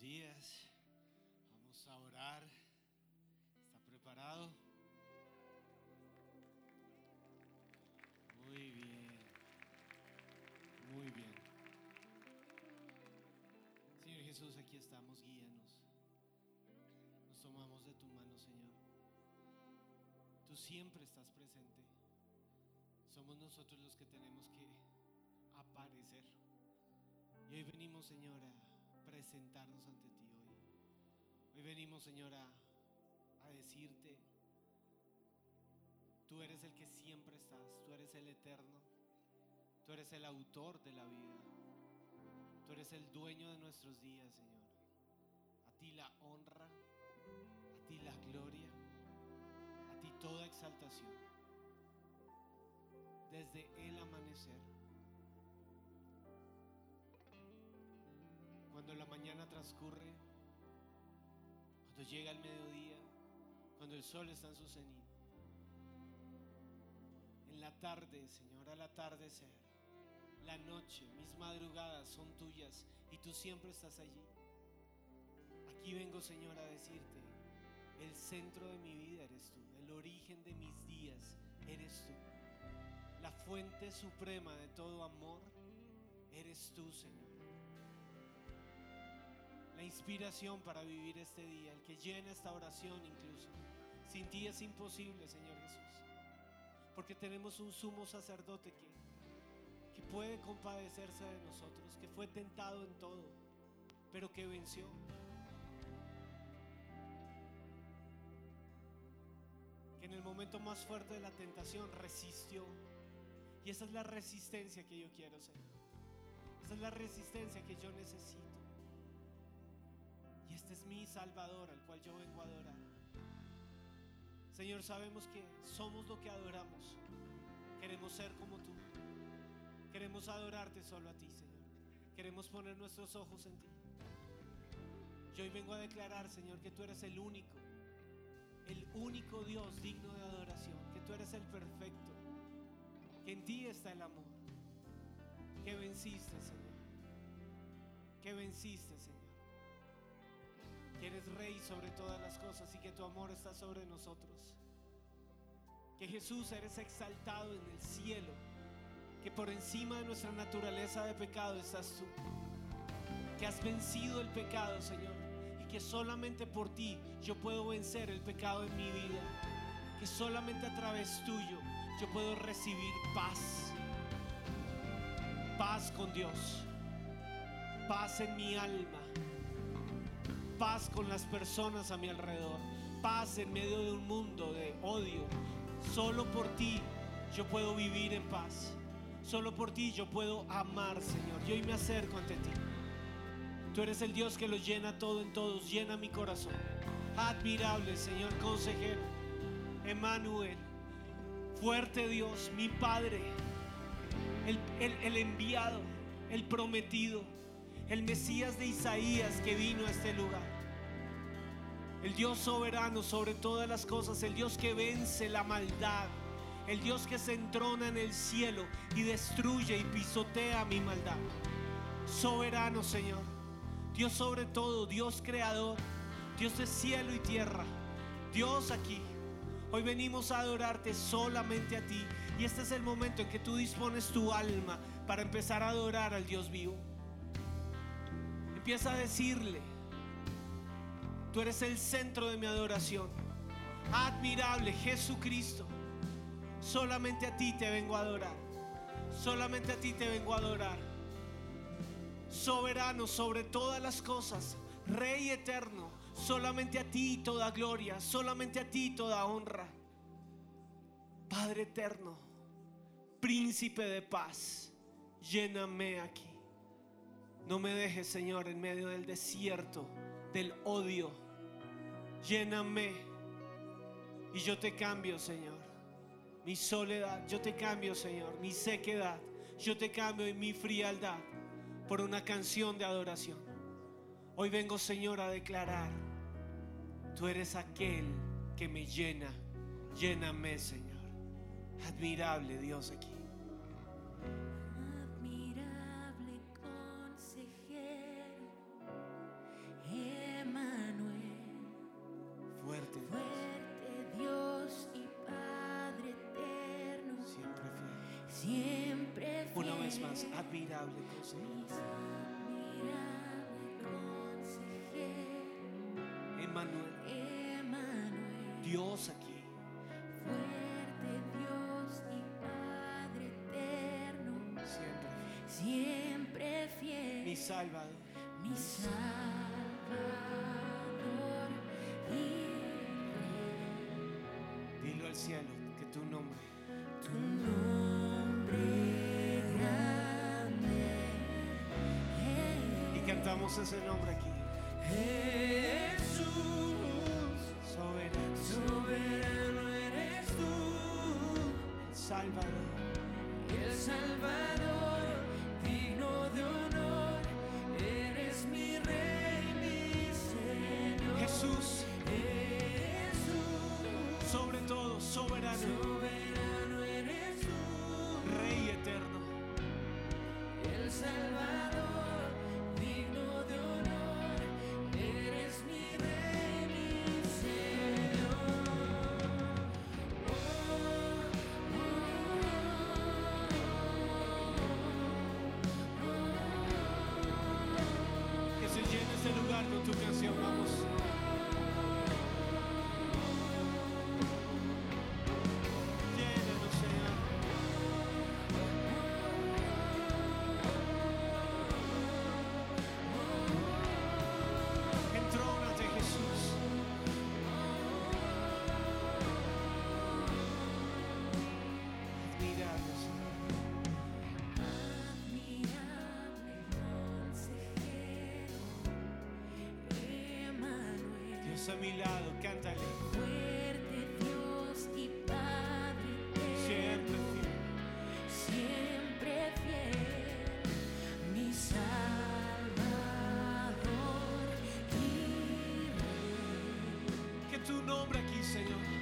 días. Vamos a orar. ¿Está preparado? Muy bien. Muy bien. Señor Jesús, aquí estamos, guíanos. Nos tomamos de tu mano, Señor. Tú siempre estás presente. Somos nosotros los que tenemos que aparecer. Y hoy venimos, Señor, a presentarnos ante ti hoy. Hoy venimos, Señor, a, a decirte, tú eres el que siempre estás, tú eres el eterno, tú eres el autor de la vida, tú eres el dueño de nuestros días, Señor. A ti la honra, a ti la gloria, a ti toda exaltación. Desde el amanecer cuando la mañana transcurre, cuando llega el mediodía, cuando el sol está en su cenit. En la tarde, Señor, al atardecer, la noche, mis madrugadas son tuyas y tú siempre estás allí. Aquí vengo, Señor, a decirte, el centro de mi vida eres tú, el origen de mis días eres tú, la fuente suprema de todo amor eres tú, Señor la inspiración para vivir este día, el que llena esta oración incluso. Sin ti es imposible, Señor Jesús. Porque tenemos un sumo sacerdote que, que puede compadecerse de nosotros, que fue tentado en todo, pero que venció. Que en el momento más fuerte de la tentación resistió. Y esa es la resistencia que yo quiero, Señor. Esa es la resistencia que yo necesito. Este es mi Salvador al cual yo vengo a adorar. Señor, sabemos que somos lo que adoramos. Queremos ser como tú. Queremos adorarte solo a ti, Señor. Queremos poner nuestros ojos en ti. Yo hoy vengo a declarar, Señor, que tú eres el único, el único Dios digno de adoración, que tú eres el perfecto, que en ti está el amor, que venciste, Señor, que venciste, Señor que eres rey sobre todas las cosas y que tu amor está sobre nosotros. Que Jesús eres exaltado en el cielo, que por encima de nuestra naturaleza de pecado estás tú. Que has vencido el pecado, Señor, y que solamente por ti yo puedo vencer el pecado en mi vida. Que solamente a través tuyo yo puedo recibir paz. Paz con Dios. Paz en mi alma paz con las personas a mi alrededor, paz en medio de un mundo de odio. Solo por ti yo puedo vivir en paz. Solo por ti yo puedo amar, Señor. Yo hoy me acerco ante ti. Tú eres el Dios que lo llena todo en todos, llena mi corazón. Admirable, Señor consejero. Emanuel, fuerte Dios, mi Padre, el, el enviado, el prometido el Mesías de Isaías que vino a este lugar. El Dios soberano sobre todas las cosas, el Dios que vence la maldad, el Dios que se entrona en el cielo y destruye y pisotea mi maldad. Soberano Señor, Dios sobre todo, Dios creador, Dios de cielo y tierra, Dios aquí. Hoy venimos a adorarte solamente a ti y este es el momento en que tú dispones tu alma para empezar a adorar al Dios vivo. Empieza a decirle, tú eres el centro de mi adoración. Admirable Jesucristo, solamente a ti te vengo a adorar. Solamente a ti te vengo a adorar. Soberano sobre todas las cosas, Rey eterno, solamente a ti toda gloria, solamente a ti toda honra. Padre eterno, príncipe de paz, lléname aquí. No me dejes, Señor, en medio del desierto, del odio. Lléname y yo te cambio, Señor. Mi soledad, yo te cambio, Señor. Mi sequedad, yo te cambio y mi frialdad por una canción de adoración. Hoy vengo, Señor, a declarar, tú eres aquel que me llena. Lléname, Señor. Admirable Dios aquí. admirable consejero. Emanuel. Dios aquí. siempre fiel, mi Salvador, mi Salvador y Dilo al cielo que tu nombre. Levantamos ese nombre aquí. Jesús, soberano, soberano eres tú. el Salvador, el Salvador, digno de honor, eres mi rey, mi Señor. Jesús, sobre todo soberano. A mi lado, cántale. Fuerte Dios y Padre siempre fiel, siempre fiel, mi Salvador y Rey. Que tu nombre aquí, Señor.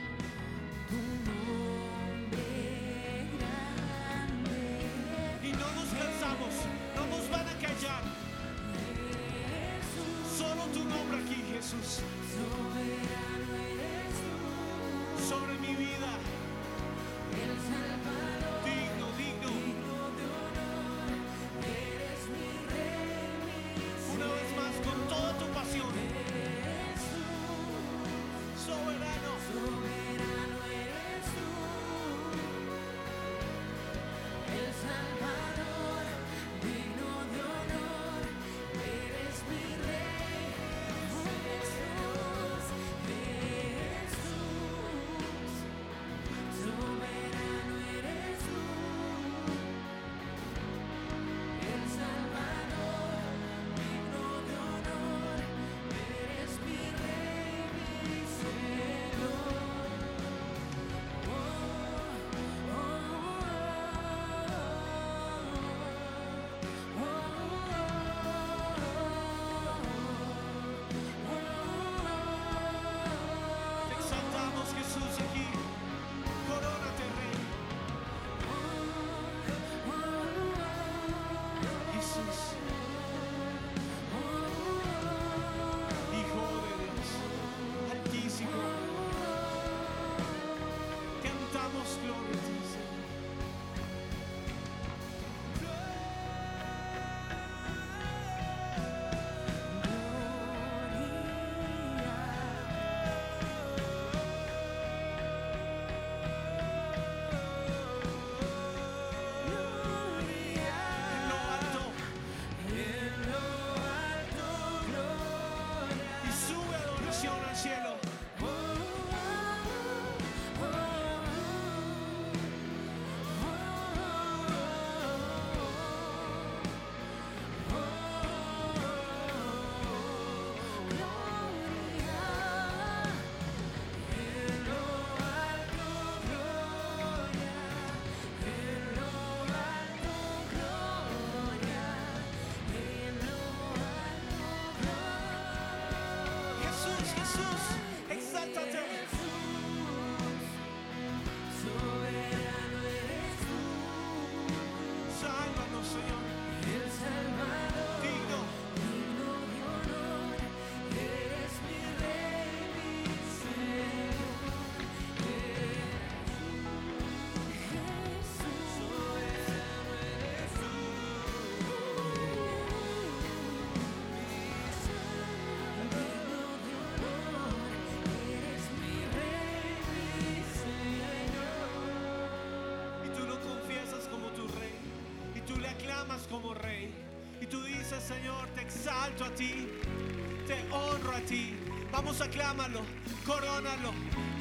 Honro a ti. Vamos a clámalo, corónalo,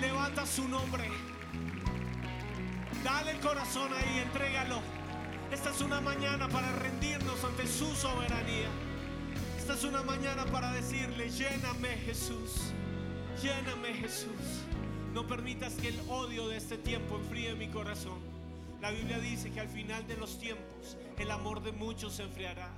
levanta su nombre. Dale el corazón ahí, entrégalo. Esta es una mañana para rendirnos ante su soberanía. Esta es una mañana para decirle, lléname Jesús, lléname Jesús. No permitas que el odio de este tiempo enfríe mi corazón. La Biblia dice que al final de los tiempos el amor de muchos se enfriará.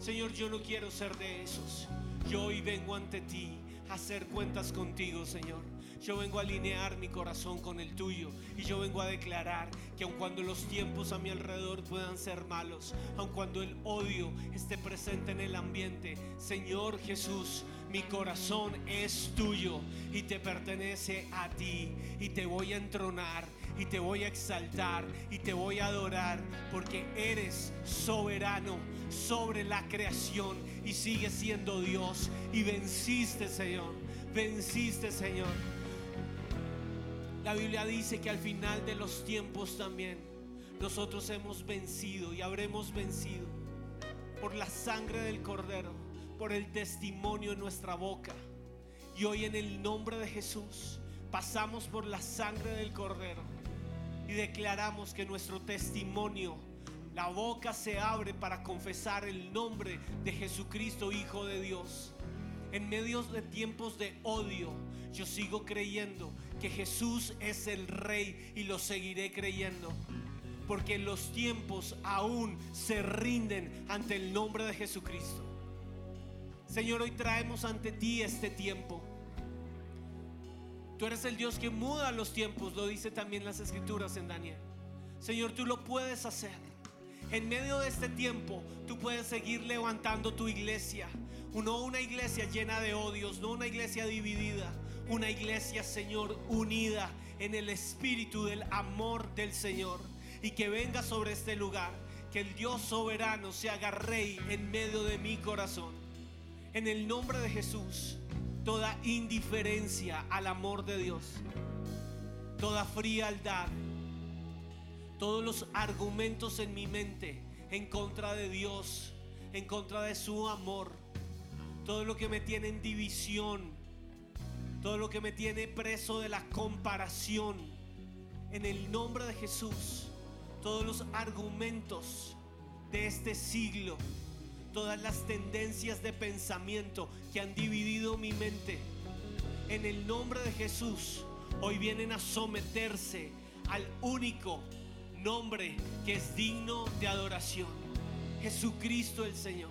Señor, yo no quiero ser de esos. Yo hoy vengo ante ti a hacer cuentas contigo, Señor. Yo vengo a alinear mi corazón con el tuyo y yo vengo a declarar que aun cuando los tiempos a mi alrededor puedan ser malos, aun cuando el odio esté presente en el ambiente, Señor Jesús, mi corazón es tuyo y te pertenece a ti y te voy a entronar y te voy a exaltar y te voy a adorar porque eres soberano sobre la creación y sigues siendo Dios y venciste Señor, venciste Señor. La Biblia dice que al final de los tiempos también nosotros hemos vencido y habremos vencido por la sangre del cordero, por el testimonio en nuestra boca. Y hoy en el nombre de Jesús pasamos por la sangre del cordero y declaramos que nuestro testimonio, la boca se abre para confesar el nombre de Jesucristo, Hijo de Dios. En medio de tiempos de odio, yo sigo creyendo que Jesús es el Rey y lo seguiré creyendo. Porque los tiempos aún se rinden ante el nombre de Jesucristo. Señor, hoy traemos ante ti este tiempo. Tú eres el Dios que muda los tiempos, lo dice también las escrituras en Daniel. Señor, tú lo puedes hacer. En medio de este tiempo, tú puedes seguir levantando tu iglesia. No una iglesia llena de odios, no una iglesia dividida. Una iglesia, Señor, unida en el espíritu del amor del Señor. Y que venga sobre este lugar. Que el Dios soberano se haga rey en medio de mi corazón. En el nombre de Jesús toda indiferencia al amor de Dios, toda frialdad, todos los argumentos en mi mente en contra de Dios, en contra de su amor, todo lo que me tiene en división, todo lo que me tiene preso de la comparación, en el nombre de Jesús, todos los argumentos de este siglo todas las tendencias de pensamiento que han dividido mi mente. En el nombre de Jesús, hoy vienen a someterse al único nombre que es digno de adoración. Jesucristo el Señor.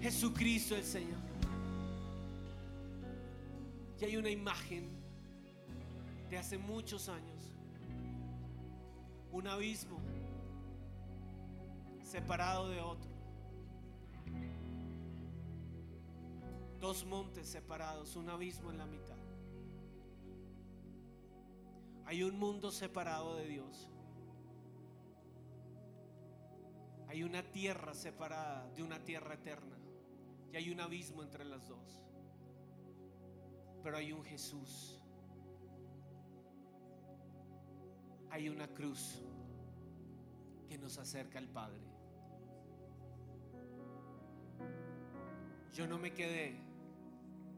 Jesucristo el Señor. Y hay una imagen de hace muchos años. Un abismo separado de otro. Dos montes separados, un abismo en la mitad. Hay un mundo separado de Dios. Hay una tierra separada de una tierra eterna. Y hay un abismo entre las dos. Pero hay un Jesús. Hay una cruz que nos acerca al Padre. Yo no me quedé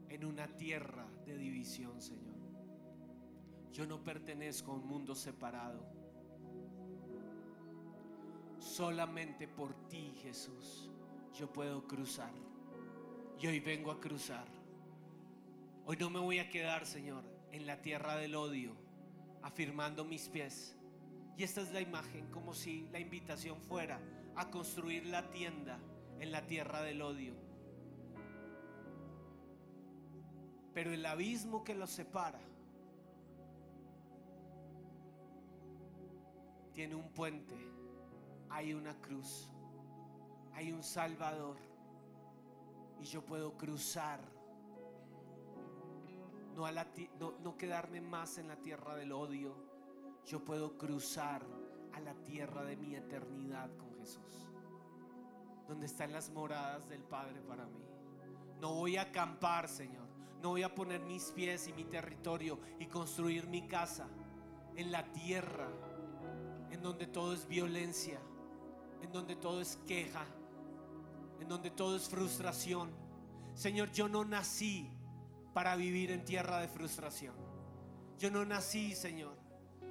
en una tierra de división, Señor. Yo no pertenezco a un mundo separado. Solamente por ti, Jesús, yo puedo cruzar. Y hoy vengo a cruzar. Hoy no me voy a quedar, Señor, en la tierra del odio, afirmando mis pies. Y esta es la imagen, como si la invitación fuera a construir la tienda en la tierra del odio. Pero el abismo que los separa tiene un puente, hay una cruz, hay un Salvador y yo puedo cruzar. No, quedarme más en la tierra del odio, yo puedo cruzar a la tierra de mi eternidad con Jesús, donde están las moradas del Padre para mí. No voy a acampar, Señor. No voy a poner mis pies y mi territorio y construir mi casa en la tierra, en donde todo es violencia, en donde todo es queja, en donde todo es frustración. Señor, yo no nací para vivir en tierra de frustración. Yo no nací, Señor,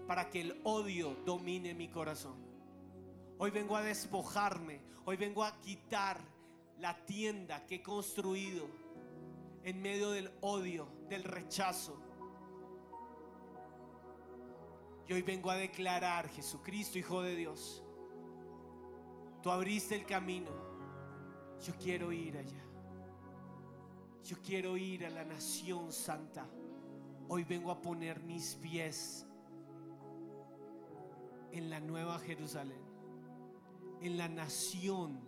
para que el odio domine mi corazón. Hoy vengo a despojarme, hoy vengo a quitar la tienda que he construido en medio del odio, del rechazo. Y hoy vengo a declarar, Jesucristo, Hijo de Dios, tú abriste el camino. Yo quiero ir allá. Yo quiero ir a la nación santa. Hoy vengo a poner mis pies en la nueva Jerusalén, en la nación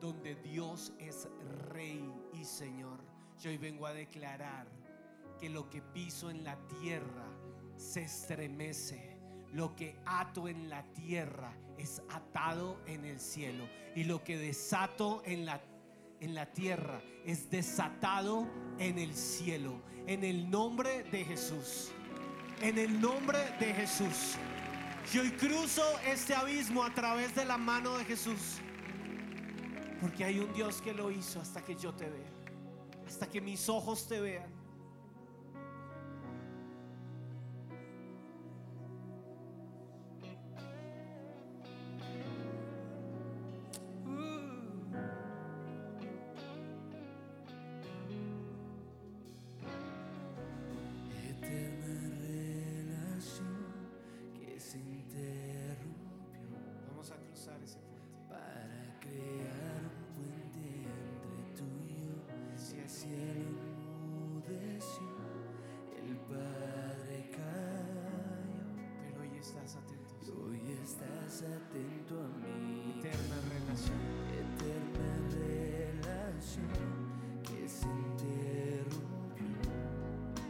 donde Dios es rey y Señor. Yo hoy vengo a declarar que lo que piso en la tierra se estremece. Lo que ato en la tierra es atado en el cielo. Y lo que desato en la, en la tierra es desatado en el cielo. En el nombre de Jesús. En el nombre de Jesús. Yo hoy cruzo este abismo a través de la mano de Jesús. Porque hay un Dios que lo hizo hasta que yo te vea. Hasta que mis ojos te vean. Atento a mí. Eterna relación. Eterna relación que se interrumpió.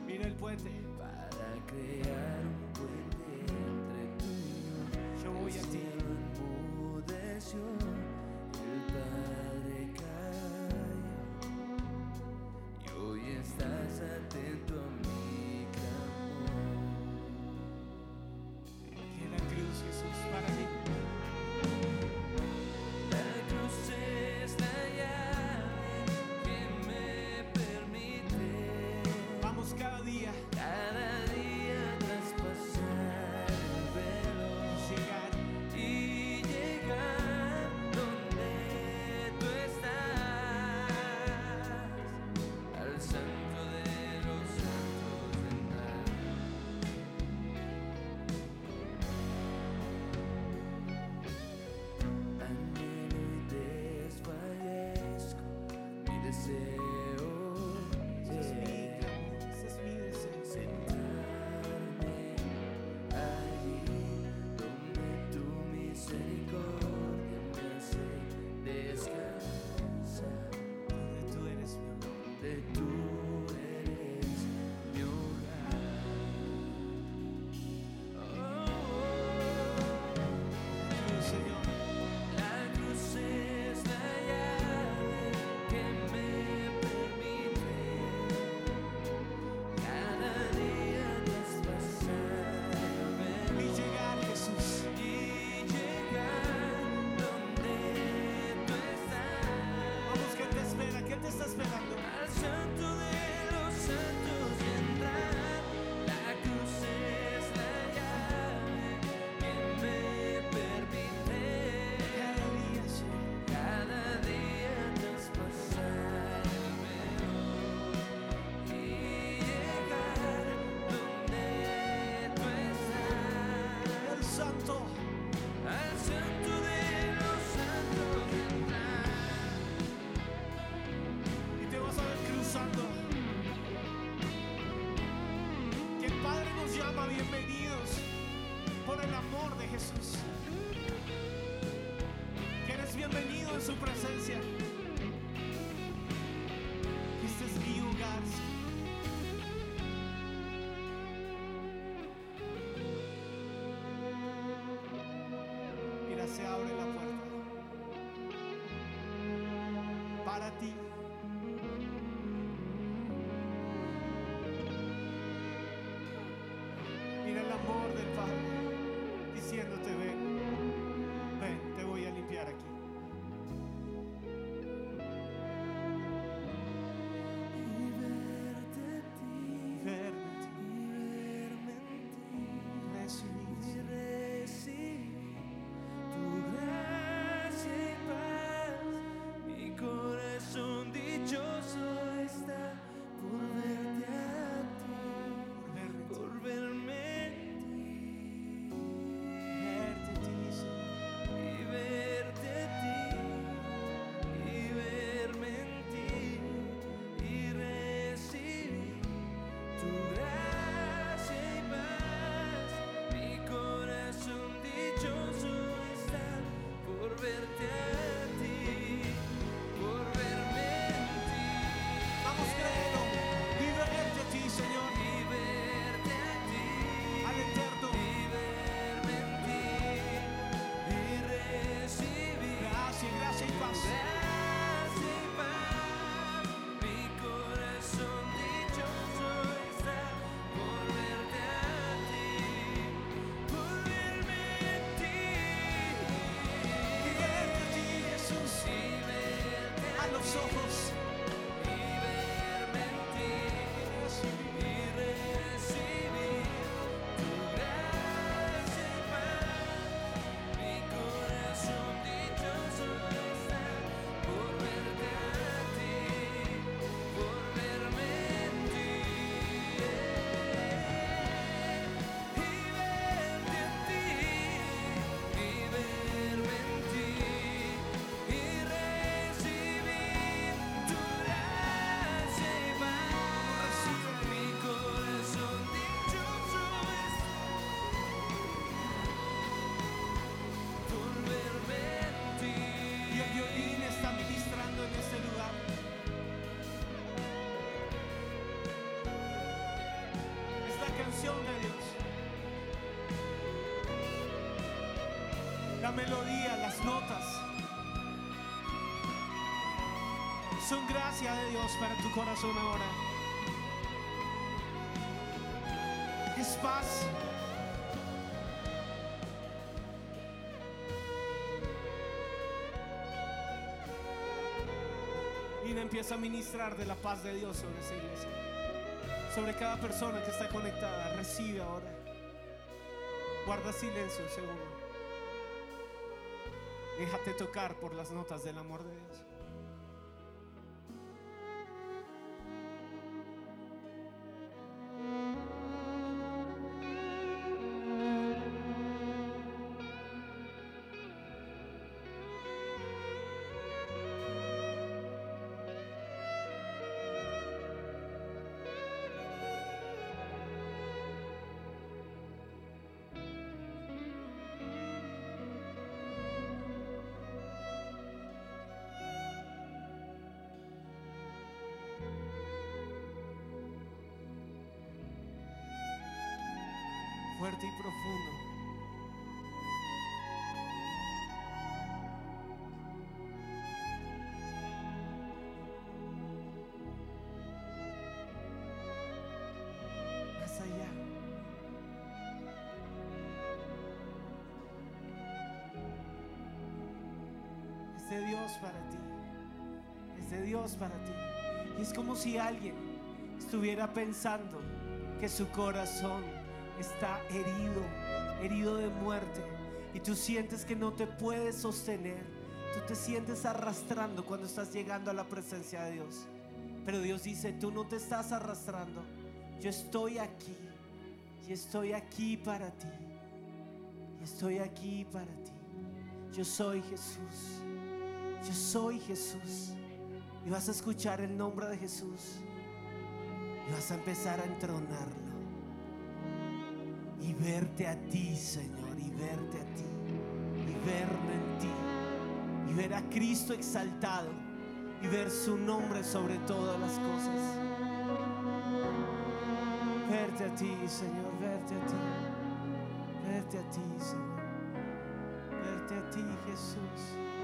Mira el puente. Para crear un puente entre tú y yo. Yo voy a El ti. Se abre la puerta. Para ti. Mira el amor melodía, las notas. Son gracia de Dios para tu corazón ahora. Es paz. Y empieza a ministrar de la paz de Dios sobre esa iglesia. Sobre cada persona que está conectada. Recibe ahora. Guarda silencio un segundo. Déjate tocar por las notas del amor de Dios. De Dios para ti. Es de Dios para ti. Y es como si alguien estuviera pensando que su corazón está herido, herido de muerte. Y tú sientes que no te puedes sostener. Tú te sientes arrastrando cuando estás llegando a la presencia de Dios. Pero Dios dice, tú no te estás arrastrando. Yo estoy aquí. Y estoy aquí para ti. Y estoy aquí para ti. Yo soy Jesús. Yo soy Jesús. Y vas a escuchar el nombre de Jesús. Y vas a empezar a entronarlo y verte a ti, Señor, y verte a ti, y verme en ti, y ver a Cristo exaltado, y ver su nombre sobre todas las cosas. Verte a ti, Señor, verte a ti, verte a ti, Señor, verte a ti, Jesús.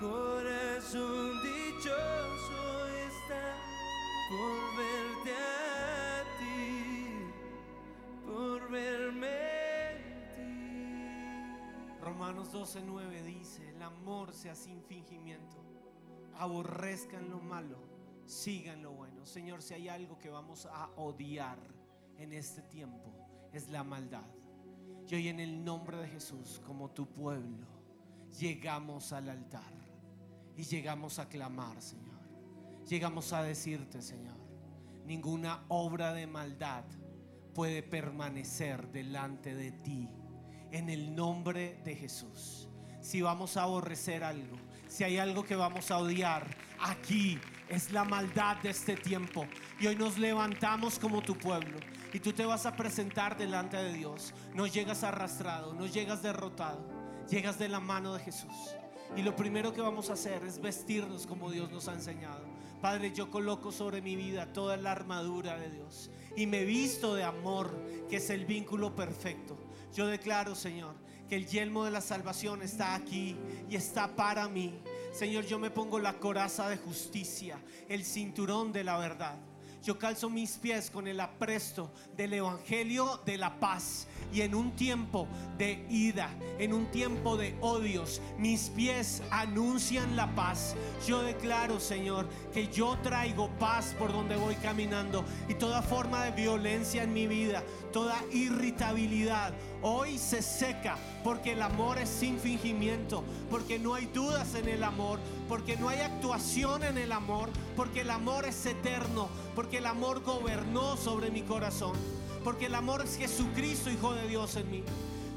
Corazón dichoso está por verte a ti, por verme en ti. Romanos 12:9 dice, el amor sea sin fingimiento, aborrezcan lo malo, sigan lo bueno. Señor, si hay algo que vamos a odiar en este tiempo, es la maldad. Y hoy en el nombre de Jesús, como tu pueblo, llegamos al altar y llegamos a clamar, Señor. Llegamos a decirte, Señor, ninguna obra de maldad puede permanecer delante de ti. En el nombre de Jesús. Si vamos a aborrecer algo, si hay algo que vamos a odiar, aquí es la maldad de este tiempo. Y hoy nos levantamos como tu pueblo. Y tú te vas a presentar delante de Dios. No llegas arrastrado, no llegas derrotado. Llegas de la mano de Jesús. Y lo primero que vamos a hacer es vestirnos como Dios nos ha enseñado. Padre, yo coloco sobre mi vida toda la armadura de Dios. Y me visto de amor, que es el vínculo perfecto. Yo declaro, Señor, que el yelmo de la salvación está aquí y está para mí. Señor, yo me pongo la coraza de justicia, el cinturón de la verdad. Yo calzo mis pies con el apresto del Evangelio de la paz. Y en un tiempo de ida, en un tiempo de odios, mis pies anuncian la paz. Yo declaro, Señor, que yo traigo paz por donde voy caminando. Y toda forma de violencia en mi vida, toda irritabilidad, hoy se seca, porque el amor es sin fingimiento, porque no hay dudas en el amor, porque no hay actuación en el amor, porque el amor es eterno, porque el amor gobernó sobre mi corazón, porque el amor es Jesucristo, Hijo de Dios en mí.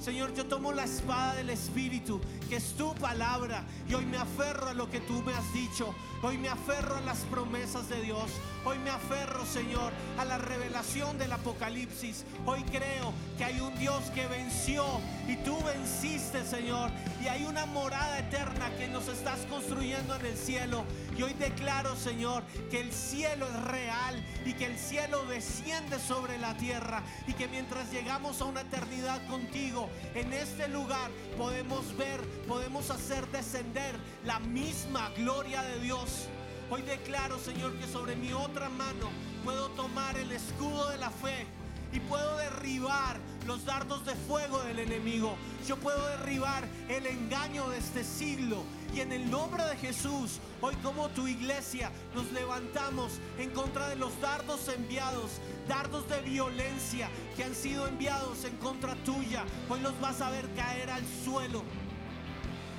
Señor, yo tomo la espada del Espíritu, que es tu palabra, y hoy me aferro a lo que tú me has dicho. Hoy me aferro a las promesas de Dios. Hoy me aferro, Señor, a la revelación del Apocalipsis. Hoy creo que hay un Dios que venció y tú venciste, Señor. Y hay una morada eterna que nos estás construyendo en el cielo. Y hoy declaro, Señor, que el cielo es real y que el cielo desciende sobre la tierra. Y que mientras llegamos a una eternidad contigo, en este lugar podemos ver, podemos hacer descender la misma gloria de Dios. Hoy declaro, Señor, que sobre mi otra mano puedo tomar el escudo de la fe y puedo derribar los dardos de fuego del enemigo. Yo puedo derribar el engaño de este siglo. Y en el nombre de Jesús, hoy como tu iglesia nos levantamos en contra de los dardos enviados, dardos de violencia que han sido enviados en contra tuya. Hoy los vas a ver caer al suelo.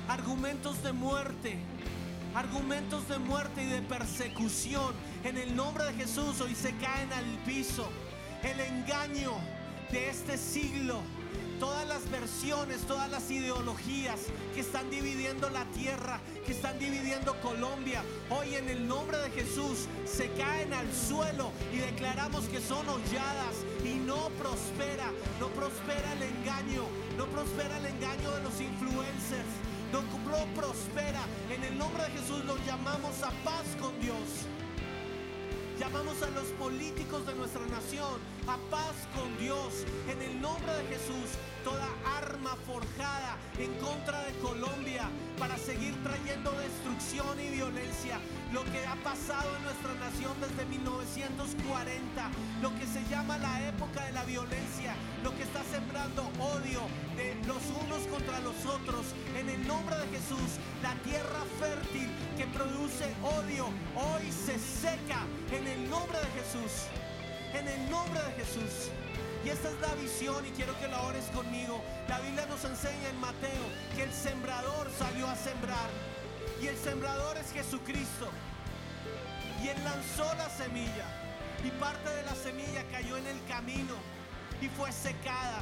Argumentos de muerte, argumentos de muerte y de persecución. En el nombre de Jesús hoy se caen al piso. El engaño de este siglo, todas las versiones, todas las ideologías que están dividiendo la tierra, que están dividiendo Colombia, hoy en el nombre de Jesús se caen al suelo y declaramos que son holladas y no prospera, no prospera el engaño, no prospera el engaño de los influencers no prospera. En el nombre de Jesús los llamamos a paz con Dios. Llamamos a los políticos de nuestra nación a paz con Dios. En el nombre de Jesús, toda arma forjada en contra de Colombia para seguir trayendo y violencia. Lo que ha pasado en nuestra nación desde 1940, lo que se llama la época de la violencia, lo que está sembrando odio de los unos contra los otros. En el nombre de Jesús, la tierra fértil que produce odio hoy se seca. En el nombre de Jesús. En el nombre de Jesús. Y esta es la visión y quiero que la ores conmigo. La Biblia nos enseña en Mateo que el sembrador salió a sembrar. Y el sembrador es Jesucristo. Y él lanzó la semilla. Y parte de la semilla cayó en el camino y fue secada.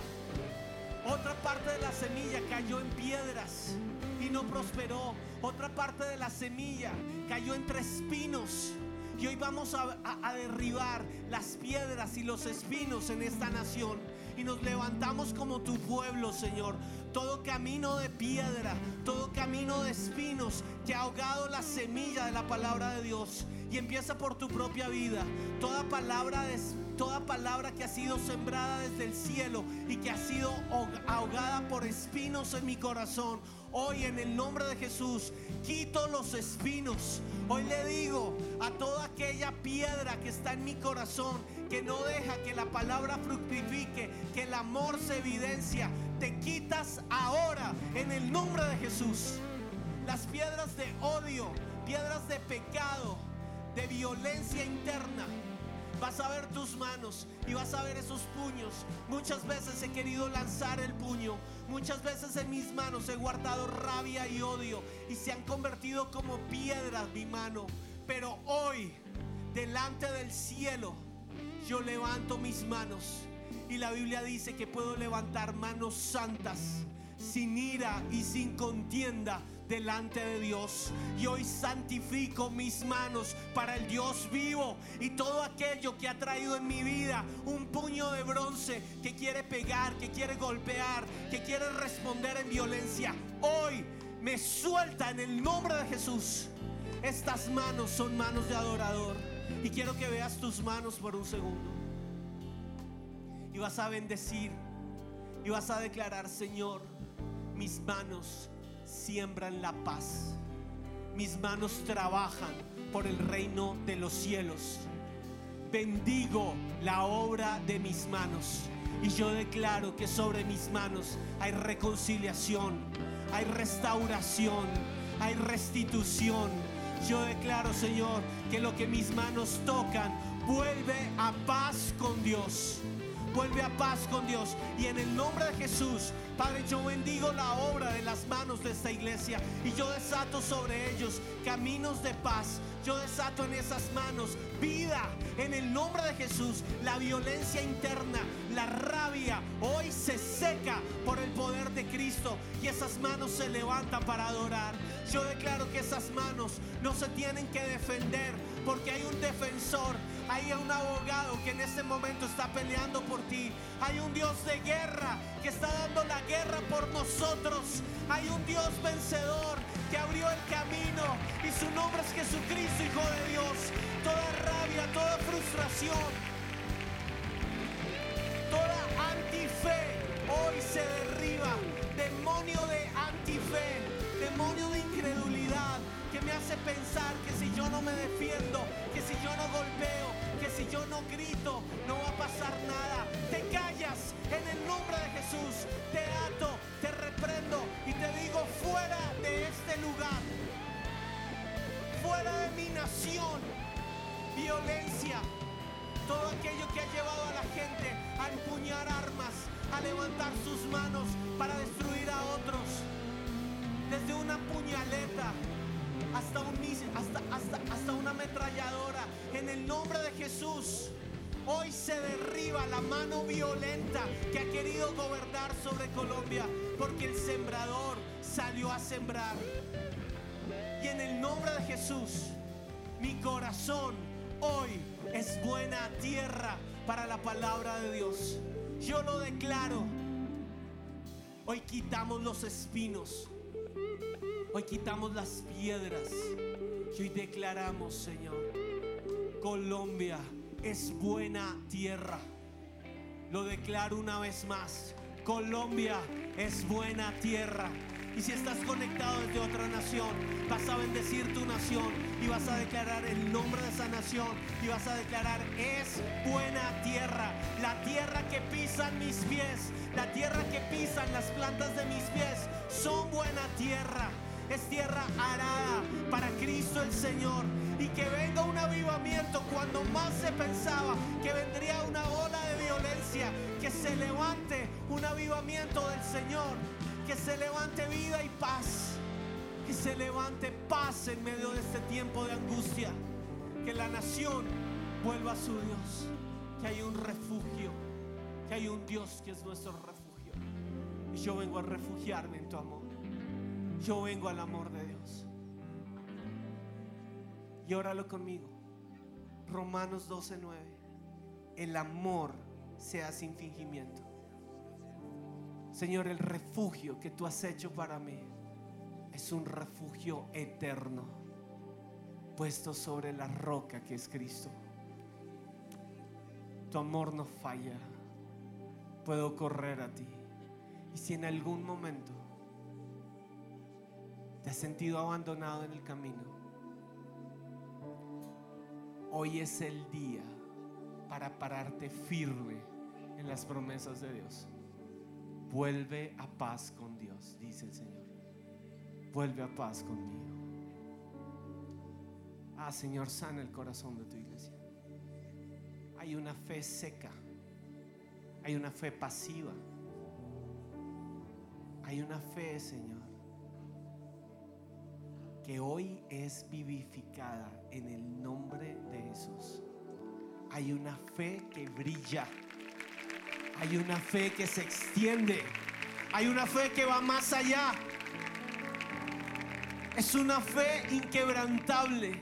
Otra parte de la semilla cayó en piedras y no prosperó. Otra parte de la semilla cayó entre espinos. Y hoy vamos a, derribar las piedras y los espinos en esta nación. Y nos levantamos como tu pueblo, Señor. Todo camino de piedra, todo camino de espinos que ha ahogado la semilla de la palabra de Dios. Y empieza por tu propia vida. Toda palabra de toda palabra que ha sido sembrada desde el cielo y que ha sido ahog- ahogada por espinos en mi corazón. Hoy en el nombre de Jesús quito los espinos. Hoy le digo a toda aquella piedra que está en mi corazón que no deja que la palabra fructifique, que el amor se evidencia. Te quitas ahora en el nombre de Jesús. Las piedras de odio, piedras de pecado, de violencia interna. Vas a ver tus manos y vas a ver esos puños. Muchas veces he querido lanzar el puño. Muchas veces en mis manos he guardado rabia y odio y se han convertido como piedras mi mano. Pero hoy, delante del cielo, yo levanto mis manos. Y la Biblia dice que puedo levantar manos santas, sin ira y sin contienda delante de Dios. Y hoy santifico mis manos para el Dios vivo y todo aquello que ha traído en mi vida un puño de bronce que quiere pegar, que quiere golpear, que quiere responder en violencia. Hoy me suelta en el nombre de Jesús. Estas manos son manos de adorador. Y quiero que veas tus manos por un segundo. Y vas a bendecir. Y vas a declarar, Señor, mis manos siembran la paz. Mis manos trabajan por el reino de los cielos. Bendigo la obra de mis manos. Y yo declaro que sobre mis manos hay reconciliación, hay restauración, hay restitución. Yo declaro, Señor, que lo que mis manos tocan vuelve a paz con Dios. Vuelve a paz con Dios. Y en el nombre de Jesús, Padre, yo bendigo la obra de las manos de esta iglesia y yo desato sobre ellos caminos de paz. Yo desato en esas manos vida en el nombre de Jesús. La violencia interna, la rabia, hoy se seca por el poder de Cristo y esas manos se levantan para adorar. Yo declaro que esas manos no se tienen que defender porque hay un defensor, hay un abogado que en este momento está peleando por ti. Hay un Dios de guerra que está dando la guerra por nosotros. Hay un Dios vencedor que abrió el camino y su nombre es Jesucristo, Hijo de Dios. Toda rabia, toda frustración, toda antife hoy se derriba. Demonio de antife, demonio de incredulidad hace pensar que si yo no me defiendo, que si yo no golpeo, que si yo no grito, no va a pasar nada. Te callas en el nombre de Jesús. Te ato, te reprendo y te digo fuera de este lugar. Fuera de mi nación. Violencia. Todo aquello que ha llevado a la gente a empuñar armas, a levantar sus manos para destruir a otros. Desde una puñaleta hasta, un, mis- hasta, hasta, hasta una ametralladora. En el nombre de Jesús. Hoy se derriba la mano violenta que ha querido gobernar sobre Colombia porque el sembrador salió a sembrar. Y en el nombre de Jesús, mi corazón hoy es buena tierra para la palabra de Dios. Yo lo declaro. Hoy quitamos los espinos. Hoy quitamos las piedras. Y hoy declaramos, Señor, Colombia es buena tierra. Lo declaro una vez más. Colombia es buena tierra. Y si estás conectado desde otra nación, vas a bendecir tu nación y vas a declarar el nombre de esa nación y vas a declarar es buena tierra. La tierra que pisan mis pies, la tierra que pisan las plantas de mis pies, son buena tierra. Es tierra arada para Cristo el Señor. Y que venga un avivamiento cuando más se pensaba que vendría una ola de violencia. Que se levante un avivamiento del Señor. Que se levante vida y paz. Que se levante paz en medio de este tiempo de angustia. Que la nación vuelva a su Dios. Que hay un refugio. Que hay un Dios que es nuestro refugio. Y yo vengo a refugiarme en tu amor. Yo vengo al amor de Dios. Y óralo conmigo. Romanos 12:9. El amor sea sin fingimiento. Señor, el refugio que tú has hecho para mí es un refugio eterno, puesto sobre la roca que es Cristo. Tu amor no falla. Puedo correr a ti. Y si en algún momento has sentido abandonado en el camino, hoy es el día para pararte firme en las promesas de Dios. Vuelve a paz con Dios, dice el Señor. Vuelve a paz conmigo. Ah, Señor, sana el corazón de tu iglesia. Hay una fe seca. Hay una fe pasiva. Hay una fe, Señor, que hoy es vivificada en el nombre de Jesús. Hay una fe que brilla. Hay una fe que se extiende. Hay una fe que va más allá. Es una fe inquebrantable.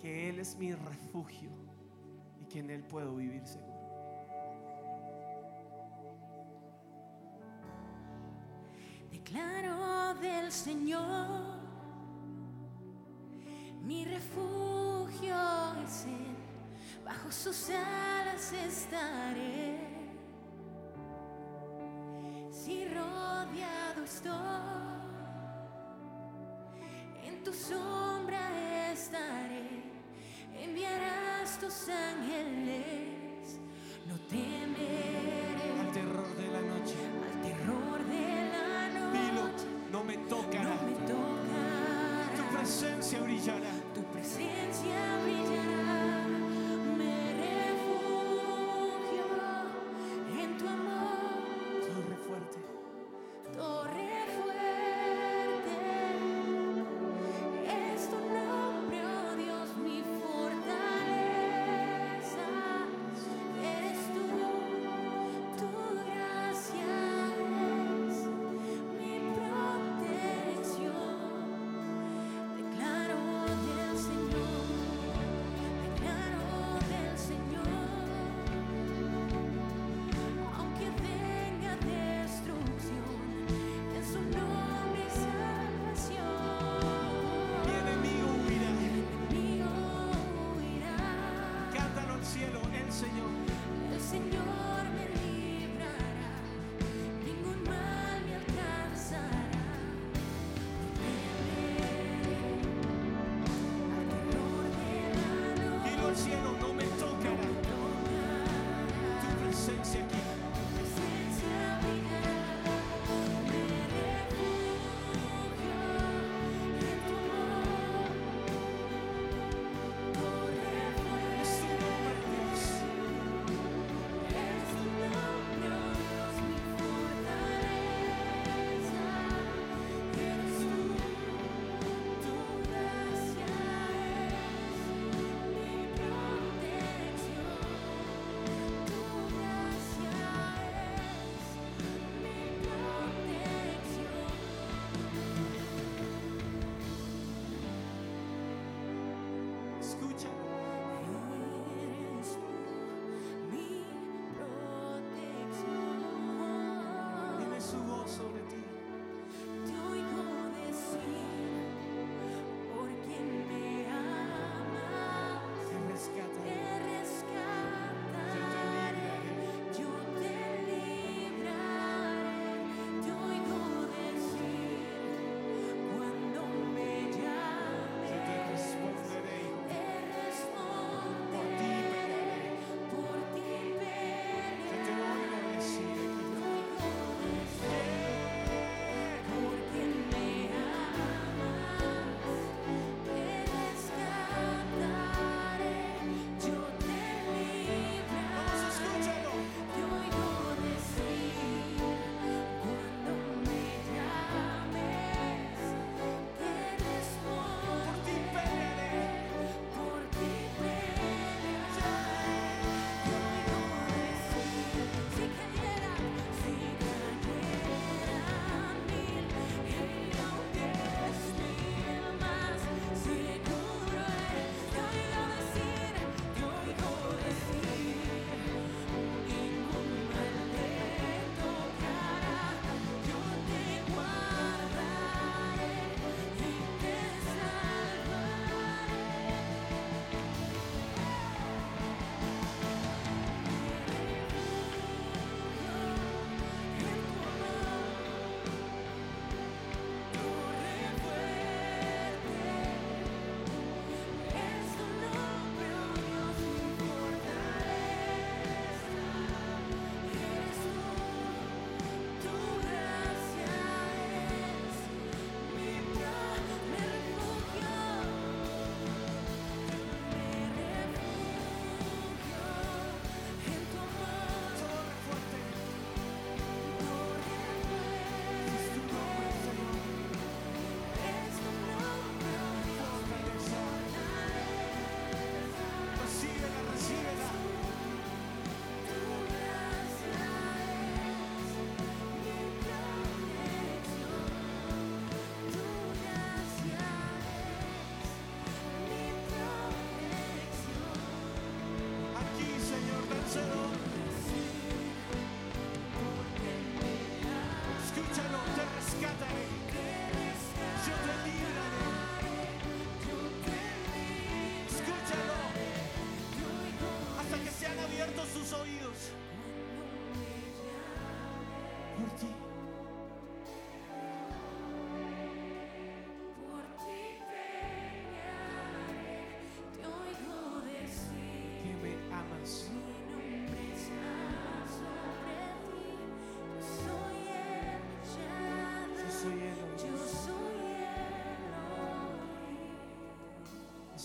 Que Él es mi refugio y que en Él puedo vivir seguro. Señor, mi refugio es Él, bajo sus alas estaré. Si rodeado estoy, en tu sombra estaré, enviarás tus ángeles, no temeré su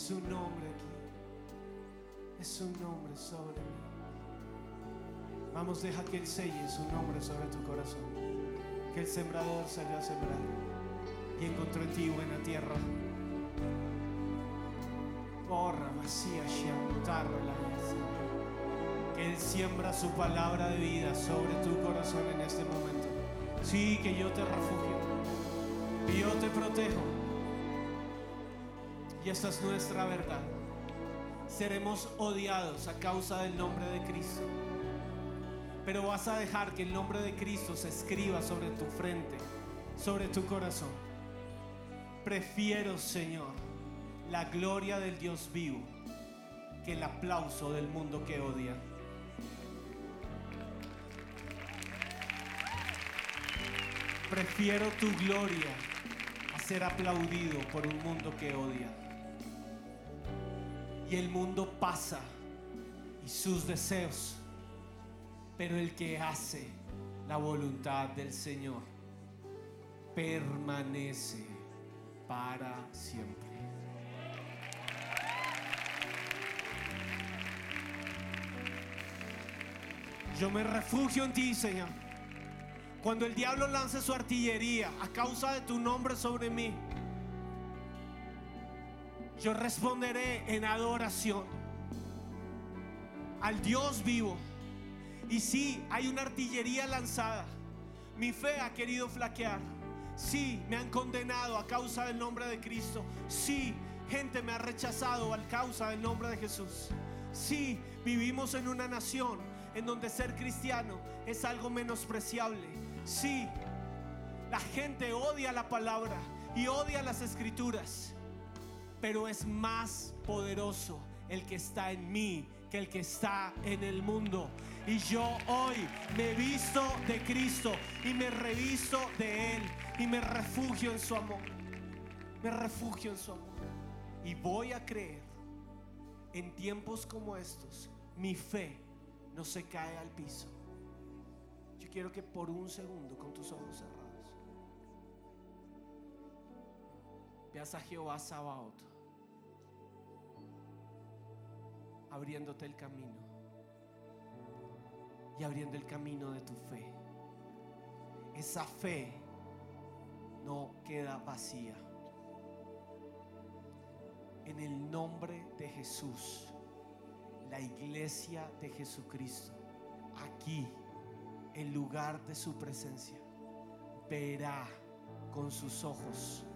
su nombre aquí. Es su nombre sobre mí. Vamos, deja que Él selle su nombre sobre tu corazón. Que el sembrador salió a sembrar y encontró en ti buena tierra. Corra, vacía, shiantarro la. Que Él siembra su palabra de vida sobre tu corazón en este momento. Sí, que yo te refugio. Yo te protejo. Y esta es nuestra verdad. Seremos odiados a causa del nombre de Cristo. Pero vas a dejar que el nombre de Cristo se escriba sobre tu frente, sobre tu corazón. Prefiero, Señor, la gloria del Dios vivo que el aplauso del mundo que odia. Prefiero tu gloria a ser aplaudido por un mundo que odia. Y el mundo pasa y sus deseos, pero el que hace la voluntad del Señor permanece para siempre. Yo me refugio en ti, Señor. Cuando el diablo lance su artillería a causa de tu nombre sobre mí, yo responderé en adoración al Dios vivo. Y sí, hay una artillería lanzada. Mi fe ha querido flaquear. Sí, me han condenado a causa del nombre de Cristo. Sí, gente me ha rechazado a causa del nombre de Jesús. Sí, vivimos en una nación en donde ser cristiano es algo menospreciable. Sí, la gente odia la palabra y odia las escrituras, pero es más poderoso el que está en mí que el que está en el mundo. Y yo hoy me visto de Cristo y me revisto de Él y me refugio en su amor. Me refugio en su amor. Y voy a creer en tiempos como estos, mi fe no se cae al piso. Yo quiero que por un segundo, con tus ojos cerrados, veas a Jehová Sabaoth abriéndote el camino y abriendo el camino de tu fe. Esa fe no queda vacía. En el nombre de Jesús, la iglesia de Jesucristo, aquí, en lugar de su presencia, verá con sus ojos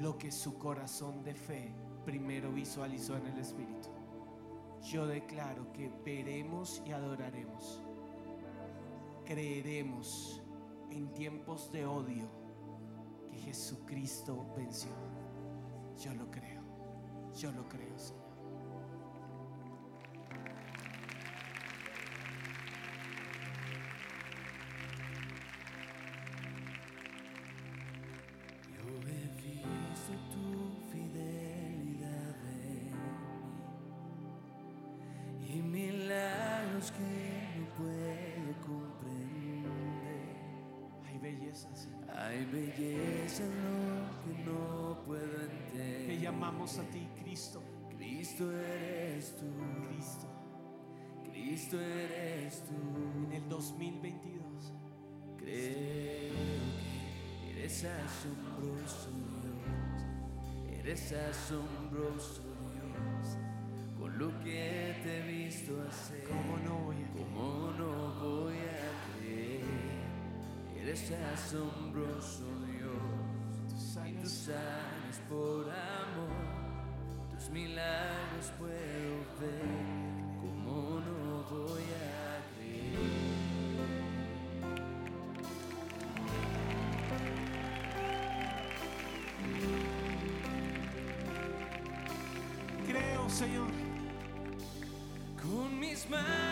lo que su corazón de fe primero visualizó en el Espíritu. Yo declaro que veremos y adoraremos. Creeremos en tiempos de odio que Jesucristo venció. Yo lo creo. Yo lo creo. Asombroso Dios, eres asombroso Dios, con lo que te he visto hacer. ¿Cómo no voy a no voy a creer? Eres asombroso Dios, y sanas. sanas por amor, tus milagros puedo Señor. Con mis manos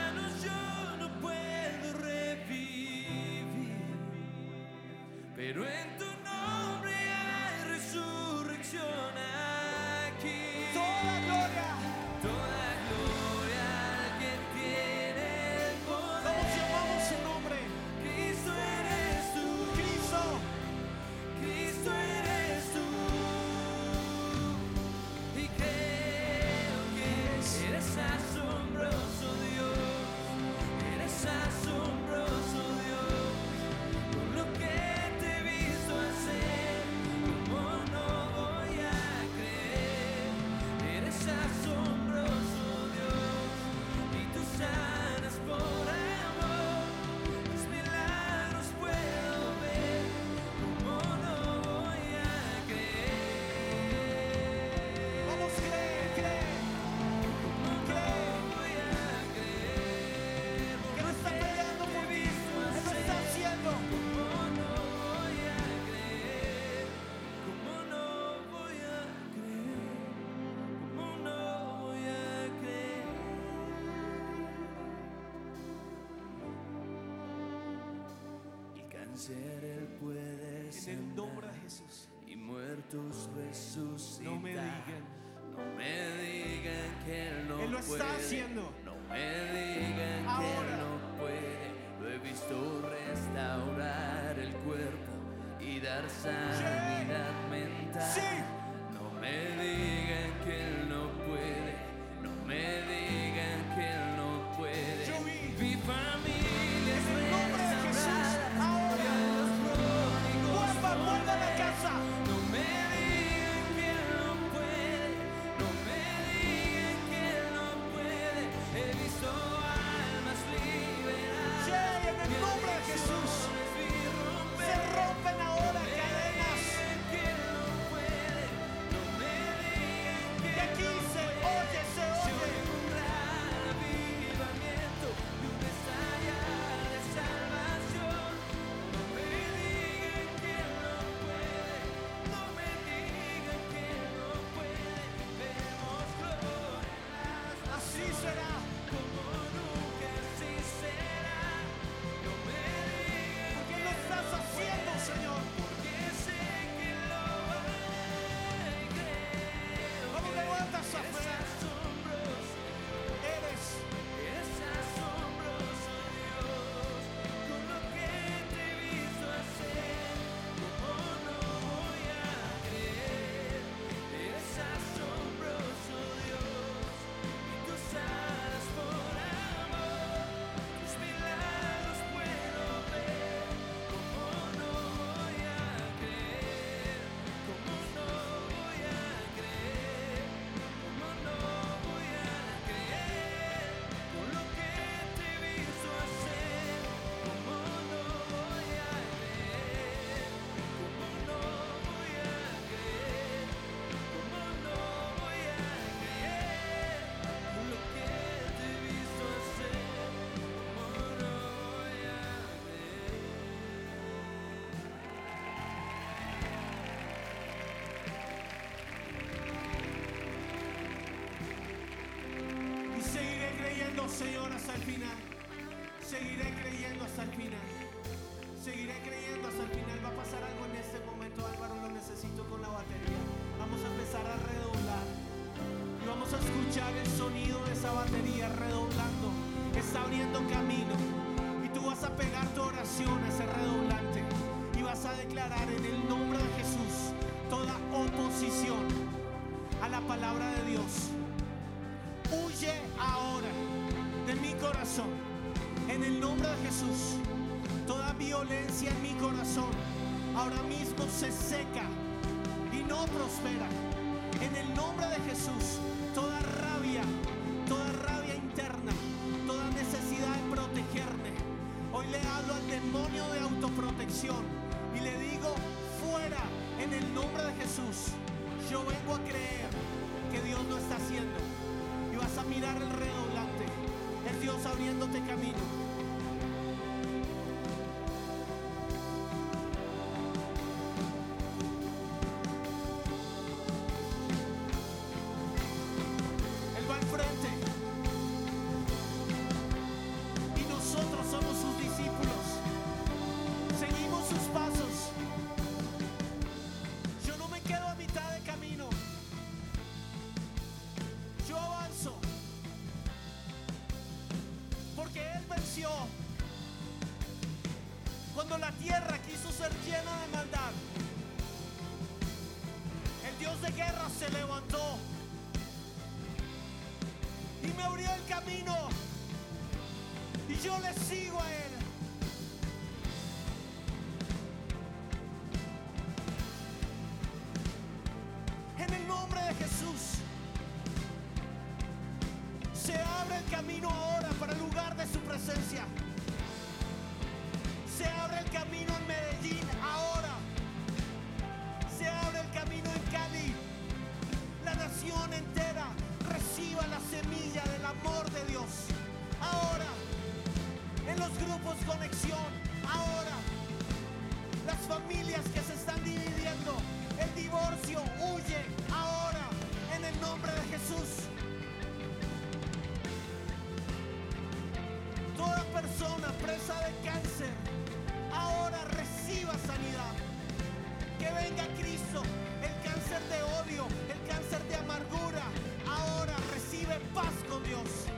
muertos resucitar. No me digan. No me digan que él no Él lo está puede. haciendo. No me digan que Ahora. él no puede. Lo he visto restaurar el cuerpo y dar sanidad mental. Sí. Señor, hasta el final. Seguiré creyendo hasta el final. Seguiré creyendo hasta el final. Va a pasar algo en este momento, Álvaro. Lo necesito con la batería. Vamos a empezar a redoblar. Y vamos a escuchar el sonido de esa batería redoblando. Está abriendo camino. Y tú vas a pegar tu oración a ese redoblante. Y vas a declarar en el nombre de Jesús toda oposición a la palabra de Dios. Huye ahora. En el nombre de Jesús. Toda violencia en mi corazón ahora mismo se seca y no prospera. En el nombre de Jesús, toda rabia, toda rabia interna, toda necesidad de protegerme. Hoy le hablo al demonio de autoprotección y le digo, fuera, en el nombre de Jesús. Yo vengo a creer que Dios lo está haciendo. Y vas a mirar el Dios abriéndote camino. Jesús se abre el camino ahora para el lugar de su presencia. Se abre el camino en Medellín ahora. Se abre el camino en Cali la nación entera reciba la semilla del amor de Dios. Ahora, en los grupos conexión, ahora, las familias que se están dividiendo, el divorcio huye ahora, nombre de Jesús. Toda persona presa de cáncer, ahora reciba sanidad. Que venga Cristo, el cáncer de odio, el cáncer de amargura, ahora recibe paz con Dios.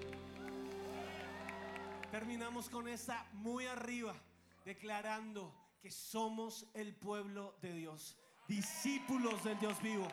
Terminamos con esta muy arriba, declarando que somos el pueblo de Dios, discípulos del Dios vivo.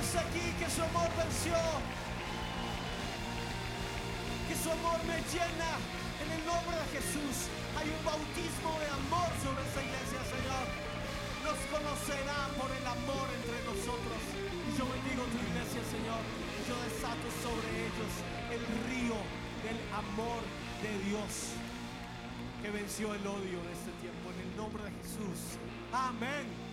Está aquí, que su amor venció. Que su amor me llena. En el nombre de Jesús hay un bautismo de amor sobre esta iglesia, Señor. Nos conocerán por el amor entre nosotros. Y yo bendigo tu iglesia, Señor. Yo desato sobre ellos el río del amor de Dios que venció el odio de este tiempo. En el nombre de Jesús. Amén.